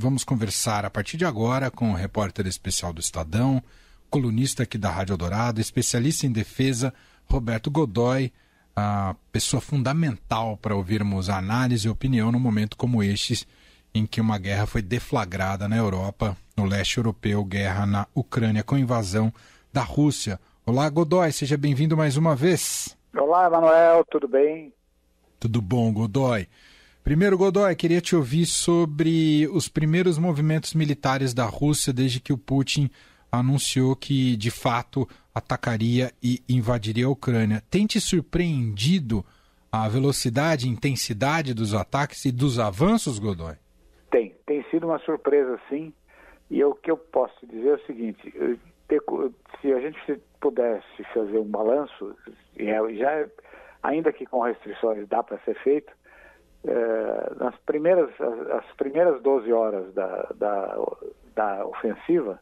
vamos conversar a partir de agora com o repórter especial do Estadão, colunista aqui da Rádio Dourado, especialista em defesa, Roberto Godoy, a pessoa fundamental para ouvirmos a análise e opinião num momento como este, em que uma guerra foi deflagrada na Europa, no leste europeu, guerra na Ucrânia com invasão da Rússia. Olá, Godoy, seja bem-vindo mais uma vez. Olá, Manuel, tudo bem? Tudo bom, Godoy. Primeiro, Godoy, queria te ouvir sobre os primeiros movimentos militares da Rússia desde que o Putin anunciou que, de fato, atacaria e invadiria a Ucrânia. Tem te surpreendido a velocidade e intensidade dos ataques e dos avanços, Godoy? Tem. Tem sido uma surpresa, sim. E o que eu posso dizer é o seguinte: se a gente pudesse fazer um balanço, já, ainda que com restrições dá para ser feito, é, nas primeiras, as, as, primeiras 12 horas da, da, da ofensiva,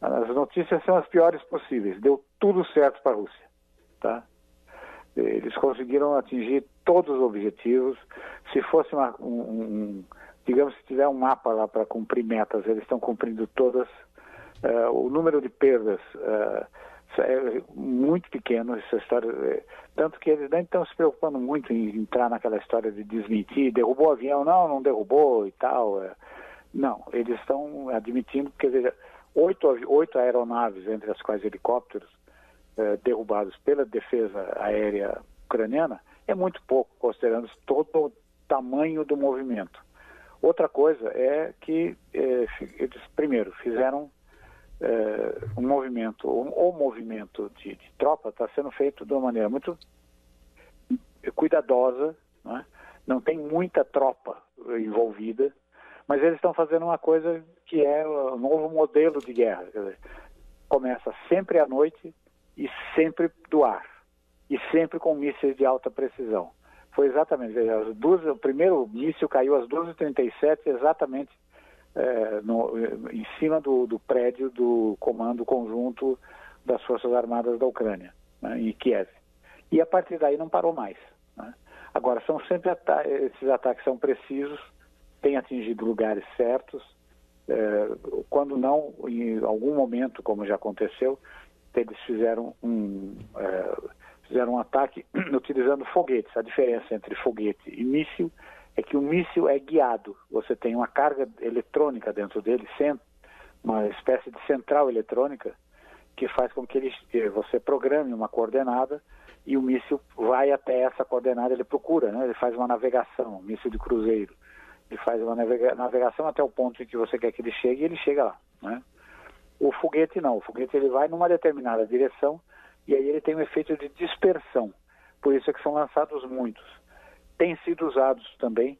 as notícias são as piores possíveis. Deu tudo certo para a Rússia. Tá? Eles conseguiram atingir todos os objetivos. Se fosse uma, um, um, digamos, se tiver um mapa lá para cumprir metas, eles estão cumprindo todas. Uh, o número de perdas uh, é muito pequeno essa história, é, tanto que eles nem estão se preocupando muito em entrar naquela história de desmentir, derrubou o avião, não, não derrubou e tal. É. Não, eles estão admitindo, quer dizer, oito, oito aeronaves, entre as quais helicópteros, é, derrubados pela defesa aérea ucraniana, é muito pouco, considerando todo o tamanho do movimento. Outra coisa é que eles, primeiro, fizeram é, um movimento, o, o movimento de, de tropa está sendo feito de uma maneira muito cuidadosa, né? não tem muita tropa envolvida, mas eles estão fazendo uma coisa que é o novo modelo de guerra. Dizer, começa sempre à noite e sempre do ar, e sempre com mísseis de alta precisão. Foi exatamente, veja, as duas, o primeiro míssil caiu às 12h37, exatamente é, no, em cima do, do, prédio do Comando Conjunto das Forças Armadas da Ucrânia, né, em Kiev. E a partir daí não parou mais. Né? Agora, são sempre ata esses ataques são precisos, têm atingido lugares certos, é, quando não, em algum momento, como já aconteceu, eles fizeram um, é, fizeram um ataque utilizando foguetes. A diferença entre foguete e míssil é que o míssil é guiado. Você tem uma carga eletrônica dentro dele, uma espécie de central eletrônica que faz com que ele, eh, você programe uma coordenada e o míssil vai até essa coordenada, ele procura, né? ele faz uma navegação, um míssil de cruzeiro. Ele faz uma navega navegação até o ponto em que você quer que ele chegue e ele chega lá. Né? O foguete não, o foguete ele vai numa determinada direção e aí ele tem um efeito de dispersão. Por isso é que são lançados muitos têm sido usados também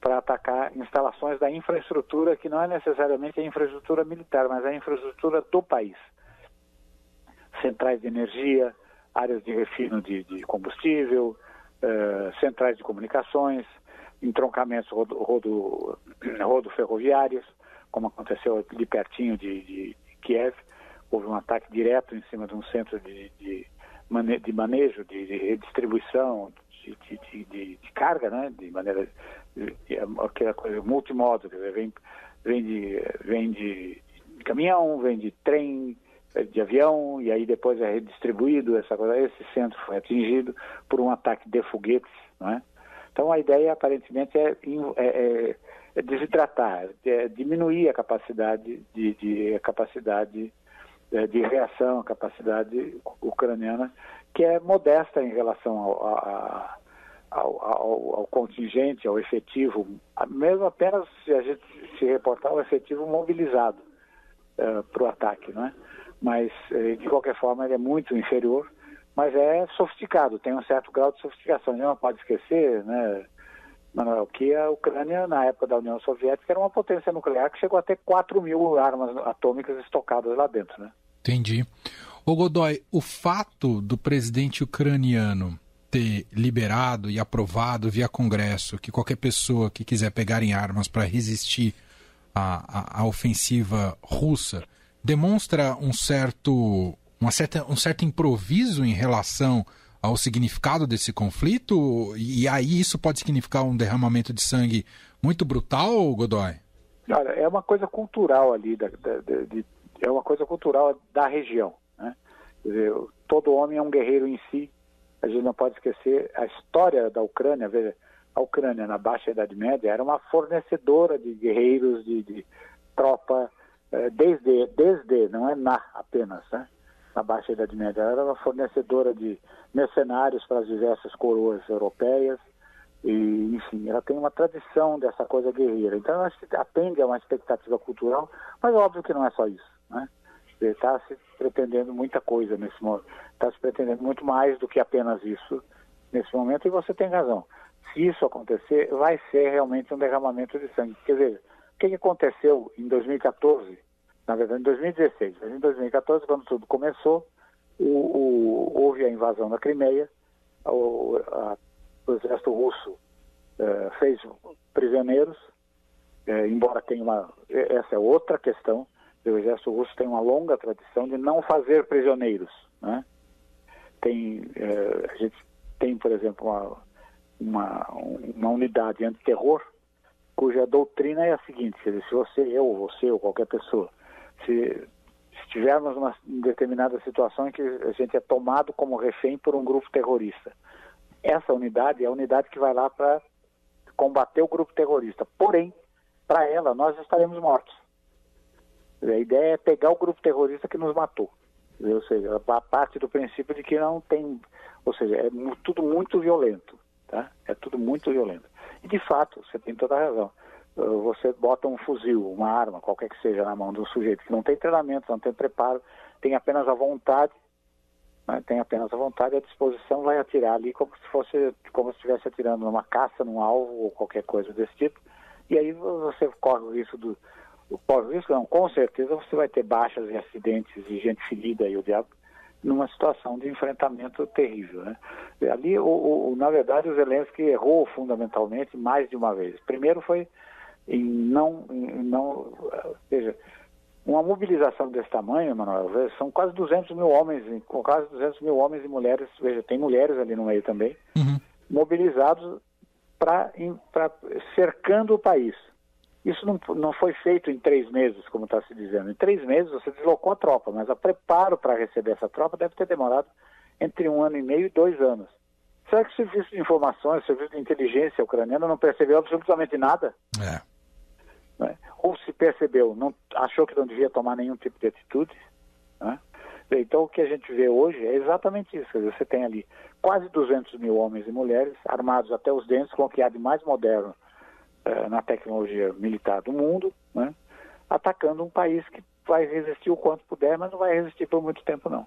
para atacar instalações da infraestrutura, que não é necessariamente a infraestrutura militar, mas a infraestrutura do país. Centrais de energia, áreas de refino de, de combustível, uh, centrais de comunicações, entroncamentos rodo, rodo, rodo ferroviários, como aconteceu ali pertinho de, de, Kiev. Houve um ataque direto em cima de um centro de, de, de manejo, de, de redistribuição de, de, de, de, carga, né? De maneira aquela coisa multimodo, quer dizer, vem, vem, de, vem de, caminhão, vem de trem, de avião, e aí depois é redistribuído, essa coisa, esse centro foi atingido por um ataque de foguetes, não é? Então a ideia aparentemente é, é, é, é desidratar, é diminuir a capacidade de, de a capacidade de reação, a capacidade ucraniana que é modesta em relação ao, a, ao, ao, ao, contingente, ao efetivo, mesmo apenas se a gente se reportar o efetivo mobilizado uh, para o ataque, né? Mas, uh, de qualquer forma, ele é muito inferior, mas é sofisticado, tem um certo grau de sofisticação. A gente não pode esquecer, né, Manuel, que a Ucrânia, na época da União Soviética, era uma potência nuclear que chegou a ter 4 mil armas atômicas estocadas lá dentro, né? Entendi. Ô Godoy, o fato do presidente ucraniano ter liberado e aprovado via Congresso que qualquer pessoa que quiser pegar em armas para resistir à, à, ofensiva russa demonstra um certo, uma certa, um certo improviso em relação ao significado desse conflito? E aí isso pode significar um derramamento de sangue muito brutal, Godoy? Olha, é uma coisa cultural ali, da, de, é uma coisa cultural da região. Dizer, todo homem é um guerreiro em si. A gente não pode esquecer a história da Ucrânia. Veja, a Ucrânia na Baixa Idade Média era uma fornecedora de guerreiros, de, de tropa, eh, desde, desde, não é na apenas, né? na Baixa Idade Média. Ela era uma fornecedora de mercenários para as diversas coroas europeias e, enfim, ela tem uma tradição dessa coisa guerreira. Então, acho que atende a uma expectativa cultural, mas óbvio que não é só isso, né? Está se pretendendo muita coisa nesse momento, está se pretendendo muito mais do que apenas isso nesse momento, e você tem razão. Se isso acontecer, vai ser realmente um derramamento de sangue. Quer dizer, o que aconteceu em 2014 na verdade em 2016. Mas em 2014, quando tudo começou, o, o, houve a invasão da Crimeia, o, a, o exército russo eh, fez prisioneiros, eh, embora tenha uma. Essa é outra questão. O exército russo tem uma longa tradição de não fazer prisioneiros. Né? Tem, eh, a gente tem, por exemplo, uma, uma, uma unidade antiterror cuja doutrina é a seguinte: se você, eu, você ou qualquer pessoa se estivermos numa, em determinada situação em que a gente é tomado como refém por um grupo terrorista. Essa unidade é a unidade que vai lá para combater o grupo terrorista. Porém, para ela, nós estaremos mortos. A ideia é pegar o grupo terrorista que nos matou. Ou seja, a parte do princípio de que não tem. Ou seja, é tudo muito violento. Tá? É tudo muito violento. E, de fato, você tem toda a razão. Eh, você bota um fuzil, uma arma, qualquer que seja, na mão de um sujeito que não tem treinamento, não tem preparo, tem apenas a vontade, né, tem apenas a vontade e a disposição, vai atirar ali como se fosse, como se estivesse atirando numa caça, num alvo ou qualquer coisa desse tipo. E aí você corre o risco do. O risco, não, com certeza você vai ter baixas e acidentes e gente ferida e o diabo numa situação de enfrentamento terrível. Né? Ali, o, o, na verdade, o Zelensky errou fundamentalmente mais de uma vez. Primeiro foi em não, em não seja, uma mobilização desse tamanho, Manuel, são quase 200 mil homens, quase 200 mil homens e mulheres, veja, tem mulheres ali no meio também, uhum. mobilizados para cercando o país. Isso não, não foi feito em três meses, como está se dizendo. Em três meses você deslocou a tropa, mas o preparo para receber essa tropa deve ter demorado entre um ano e meio e dois anos. Será que o serviço de informações, o serviço de inteligência ucraniano não percebeu absolutamente nada? É né? ou se percebeu, não, achou que não devia tomar nenhum tipo de atitude. Né? Então o que a gente vê hoje é exatamente isso. Dizer, você tem ali quase 200 mil homens e mulheres armados até os dentes com o que há de mais moderno eh, na tecnologia militar do mundo, né? atacando um país que vai resistir o quanto puder, mas não vai resistir por muito tempo não.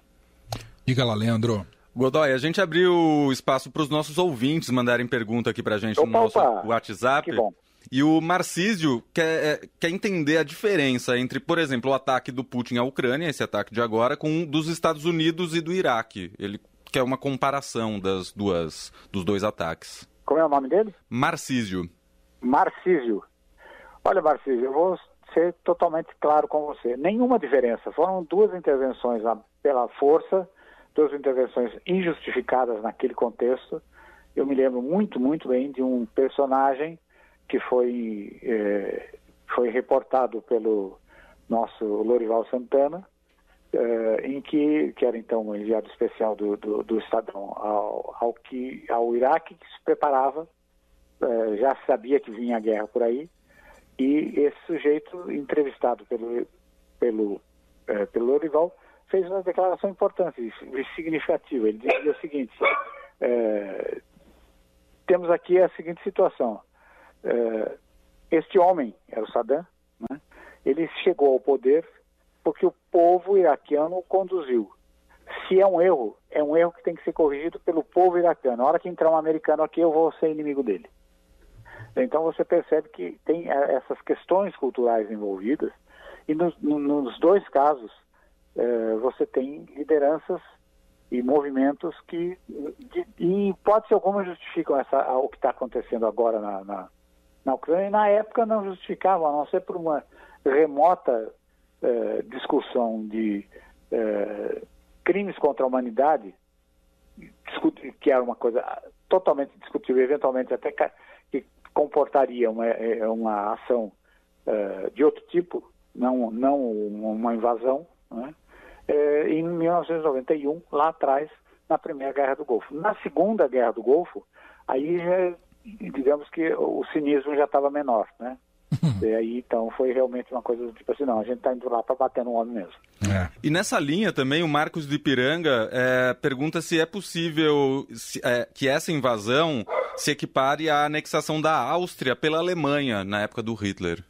Diga lá, Leandro. Godoy, a gente abriu espaço para os nossos ouvintes mandarem pergunta aqui para a gente opa, no nosso opa. WhatsApp. Que bom. E o Marcísio quer, é, quer entender a diferença entre, por exemplo, o ataque do Putin à Ucrânia, esse ataque de agora, com dos Estados Unidos e do Iraque. Ele quer uma comparação das duas, dos dois ataques. Como é o nome dele? Marcísio. Marcísio. Olha, Marcísio, eu vou ser totalmente claro com você. Nenhuma diferença. Foram duas intervenções pela força, duas intervenções injustificadas naquele contexto. Eu me lembro muito, muito bem de um personagem que foi, é, foi reportado pelo nosso Lorival Santana, é, em que, que era então o enviado especial do, do, do Estadão ao, ao, que, ao Iraque, que se preparava, é, já sabia que vinha a guerra por aí, e esse sujeito, entrevistado pelo, pelo, é, pelo Lorival, fez uma declaração importante e significativa. Ele dizia o seguinte: é, temos aqui a seguinte situação. Este homem, era o Saddam, né, ele chegou ao poder porque o povo iraquiano o conduziu. Se é um erro, é um erro que tem que ser corrigido pelo povo iraquiano. Na hora que entrar um americano aqui, eu vou ser inimigo dele. Então você percebe que tem eh, essas questões culturais envolvidas e nos, nos dois casos eh, você tem lideranças e movimentos que, de, em hipótese alguma, justificam essa, o que está acontecendo agora na, na, na Ucrânia e na época não justificava, a não ser por uma remota eh, discussão de crimes contra a humanidade, que era uma coisa totalmente discutível, eventualmente até que comportaria uma, eh, uma ação uh, de outro tipo, não, não uma invasão, né? é, em 1991, lá atrás, na Primeira Guerra do Golfo. Na Segunda Guerra do Golfo, aí já, digamos que o cinismo já estava menor, né? E aí, então, foi realmente uma coisa tipo assim, não, a gente está indo lá para bater no homem mesmo. É. E nessa linha também, o Marcos de Ipiranga é, pergunta se é possível se, é, que essa invasão se equipare à anexação da Áustria pela Alemanha na época do Hitler.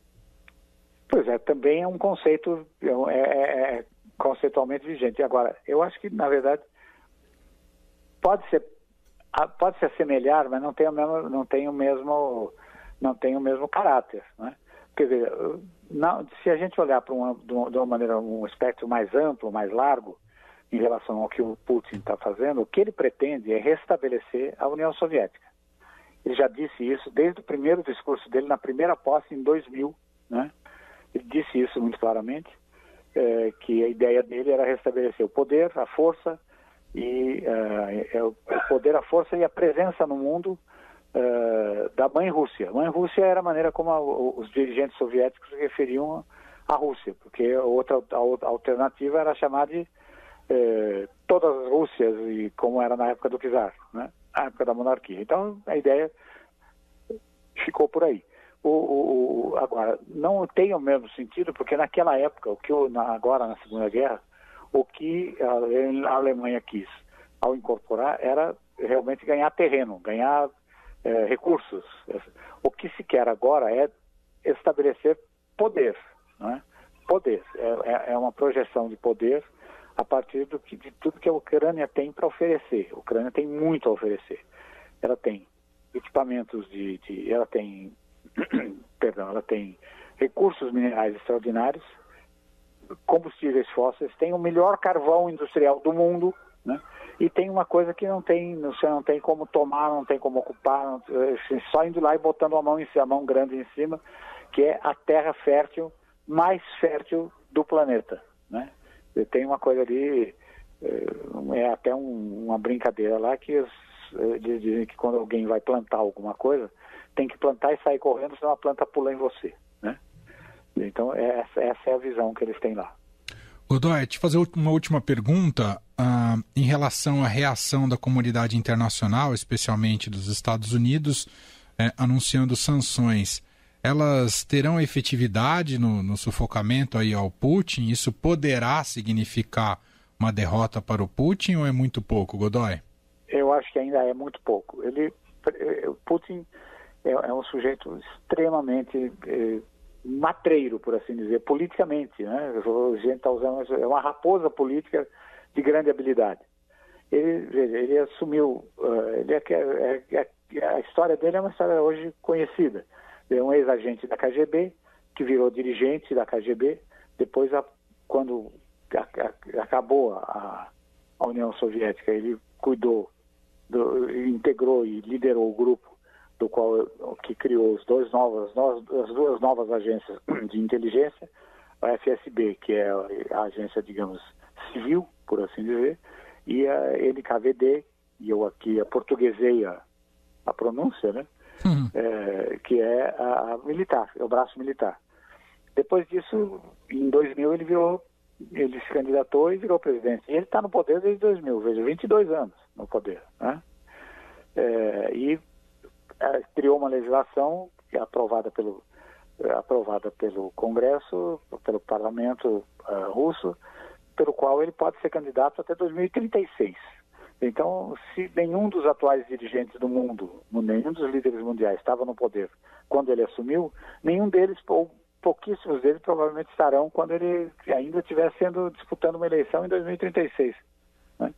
Pois é, também é um conceito é, é, é conceitualmente vigente. Agora, eu acho que, na verdade, pode ser pode se assemelhar, mas não tem o mesmo não tem o mesmo não tem o mesmo caráter, né? Quer dizer, não, se a gente olhar para uma, de uma maneira um espectro mais amplo, mais largo, em relação ao que o Putin está fazendo, o que ele pretende é restabelecer a União Soviética. Ele já disse isso desde o primeiro discurso dele na primeira posse em 2000, né? Ele disse isso muito claramente, é, que a ideia dele era restabelecer o poder, a força e uh, o poder, a força e a presença no mundo uh, da mãe Rússia. Mãe Rússia era a maneira como a, os dirigentes soviéticos se referiam à Rússia, porque outra a alternativa era chamar de uh, todas as Rússias, e como era na época do czar, né? na época da monarquia. Então a ideia ficou por aí. O, o, o, agora, não tem o mesmo sentido, porque naquela época, o que na, agora na Segunda Guerra, o que a, a Alemanha quis ao incorporar era realmente ganhar terreno, ganhar é, recursos. O que se quer agora é estabelecer poder, né? poder. É, é, é uma projeção de poder a partir do que, de tudo que a Ucrânia tem para oferecer. A Ucrânia tem muito a oferecer. Ela tem equipamentos de, de ela tem, perdão, ela tem recursos minerais extraordinários, combustíveis fósseis, tem o melhor carvão industrial do mundo, né? E tem uma coisa que não tem, você não tem como tomar, não tem como ocupar, não, assim, só indo lá e botando a mão em cima, a mão grande em cima, que é a terra fértil mais fértil do planeta, né? E tem uma coisa ali, eh, é até um, uma brincadeira lá que os, eh, dizem que quando alguém vai plantar alguma coisa, tem que plantar e sair correndo, senão a planta pula em você, né? Então, é essa, essa é a visão que eles têm lá. Godoy, te fazer uma última pergunta uh, em relação à reação da comunidade internacional, especialmente dos Estados Unidos, eh, anunciando sanções. Elas terão efetividade no, no, sufocamento aí ao Putin? Isso poderá significar uma derrota para o Putin ou é muito pouco, Godoy? Eu acho que ainda é muito pouco. Ele, eh, o Putin é, é um sujeito extremamente eh, matreiro, por assim dizer, politicamente. Né? A gente está usando é uma raposa política de grande habilidade. Ele, ele assumiu, uh, ele é, é, é, a história dele é uma história hoje conhecida. Ele é um ex-agente da KGB, que virou dirigente da KGB, depois, a, quando a, a, acabou a, União Soviética, ele cuidou, do, integrou e liderou o grupo do qual que criou os dois novas, as duas novas agências de inteligência, a FSB, que é a agência, digamos, civil, por assim dizer, e a NKVD, e eu aqui portuguesei a, a pronúncia, né? Uhum. É, que é a, a, militar, é o braço militar. Depois disso, em 2000, ele virou, ele se candidatou e virou presidente. E ele está no poder desde 2000, veja, 22 anos no poder, né? É, e é, criou uma legislação é aprovada pelo, é, aprovada pelo Congresso, pelo Parlamento uh, russo, pelo qual ele pode ser candidato até 2036. Então, se nenhum dos atuais dirigentes do mundo, nenhum dos líderes mundiais estava no poder quando ele assumiu, nenhum deles, ou pouquíssimos deles, provavelmente estarão quando ele ainda estiver sendo disputando uma eleição em 2036. Né?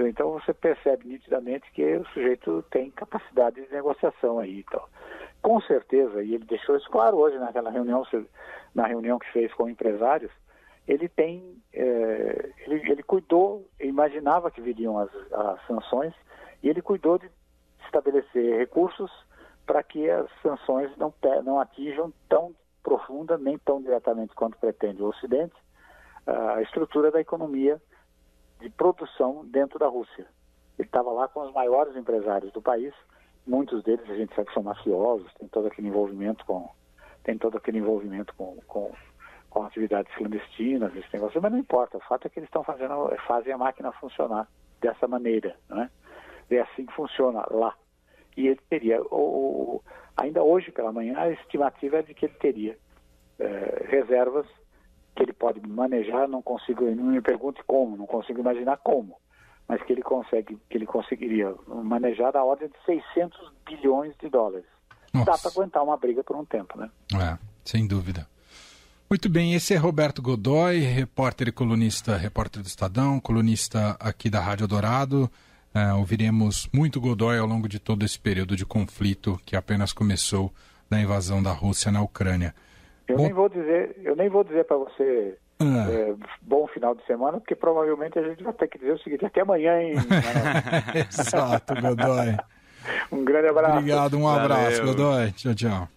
Então você percebe nitidamente que o sujeito tem capacidade de negociação aí. Então. Com certeza, e ele deixou isso claro hoje naquela reunião, na reunião que fez com empresários, ele tem, é, ele, ele, cuidou, imaginava que viriam as, as sanções, e ele cuidou de estabelecer recursos para que as sanções não, não atinjam tão profunda, nem tão diretamente quanto pretende o Ocidente, a estrutura da economia de produção dentro da Rússia. Ele estava lá com os maiores empresários do país, muitos deles a gente sabe que são mafiosos, tem todo aquele envolvimento com tem todo aquele envolvimento com, com, com atividades clandestinas, esse negócio, mas não importa. O fato é que eles estão fazendo, fazem a máquina funcionar dessa maneira, né? É assim que funciona lá. E ele teria, o, ainda hoje pela manhã, a estimativa é de que ele teria é, reservas que ele pode manejar, não consigo, não me pergunte como, não consigo imaginar como, mas que ele consegue, que ele conseguiria manejar a ordem de 600 bilhões de dólares. Nossa. Dá para aguentar uma briga por um tempo, né? É, sem dúvida. Muito bem, esse é Roberto Godoy, repórter e colunista, repórter do Estadão, colunista aqui da Rádio Dourado. É, ouviremos muito Godoy ao longo de todo esse período de conflito que apenas começou da invasão da Rússia na Ucrânia. Eu Bom... nem vou dizer, eu nem vou dizer para você ah. é, bom final de semana, porque provavelmente a gente vai ter que dizer o seguinte, até amanhã, hein? Exato, Godoy. um grande abraço. Obrigado, um abraço, Valeu. Godoy. Tchau, tchau.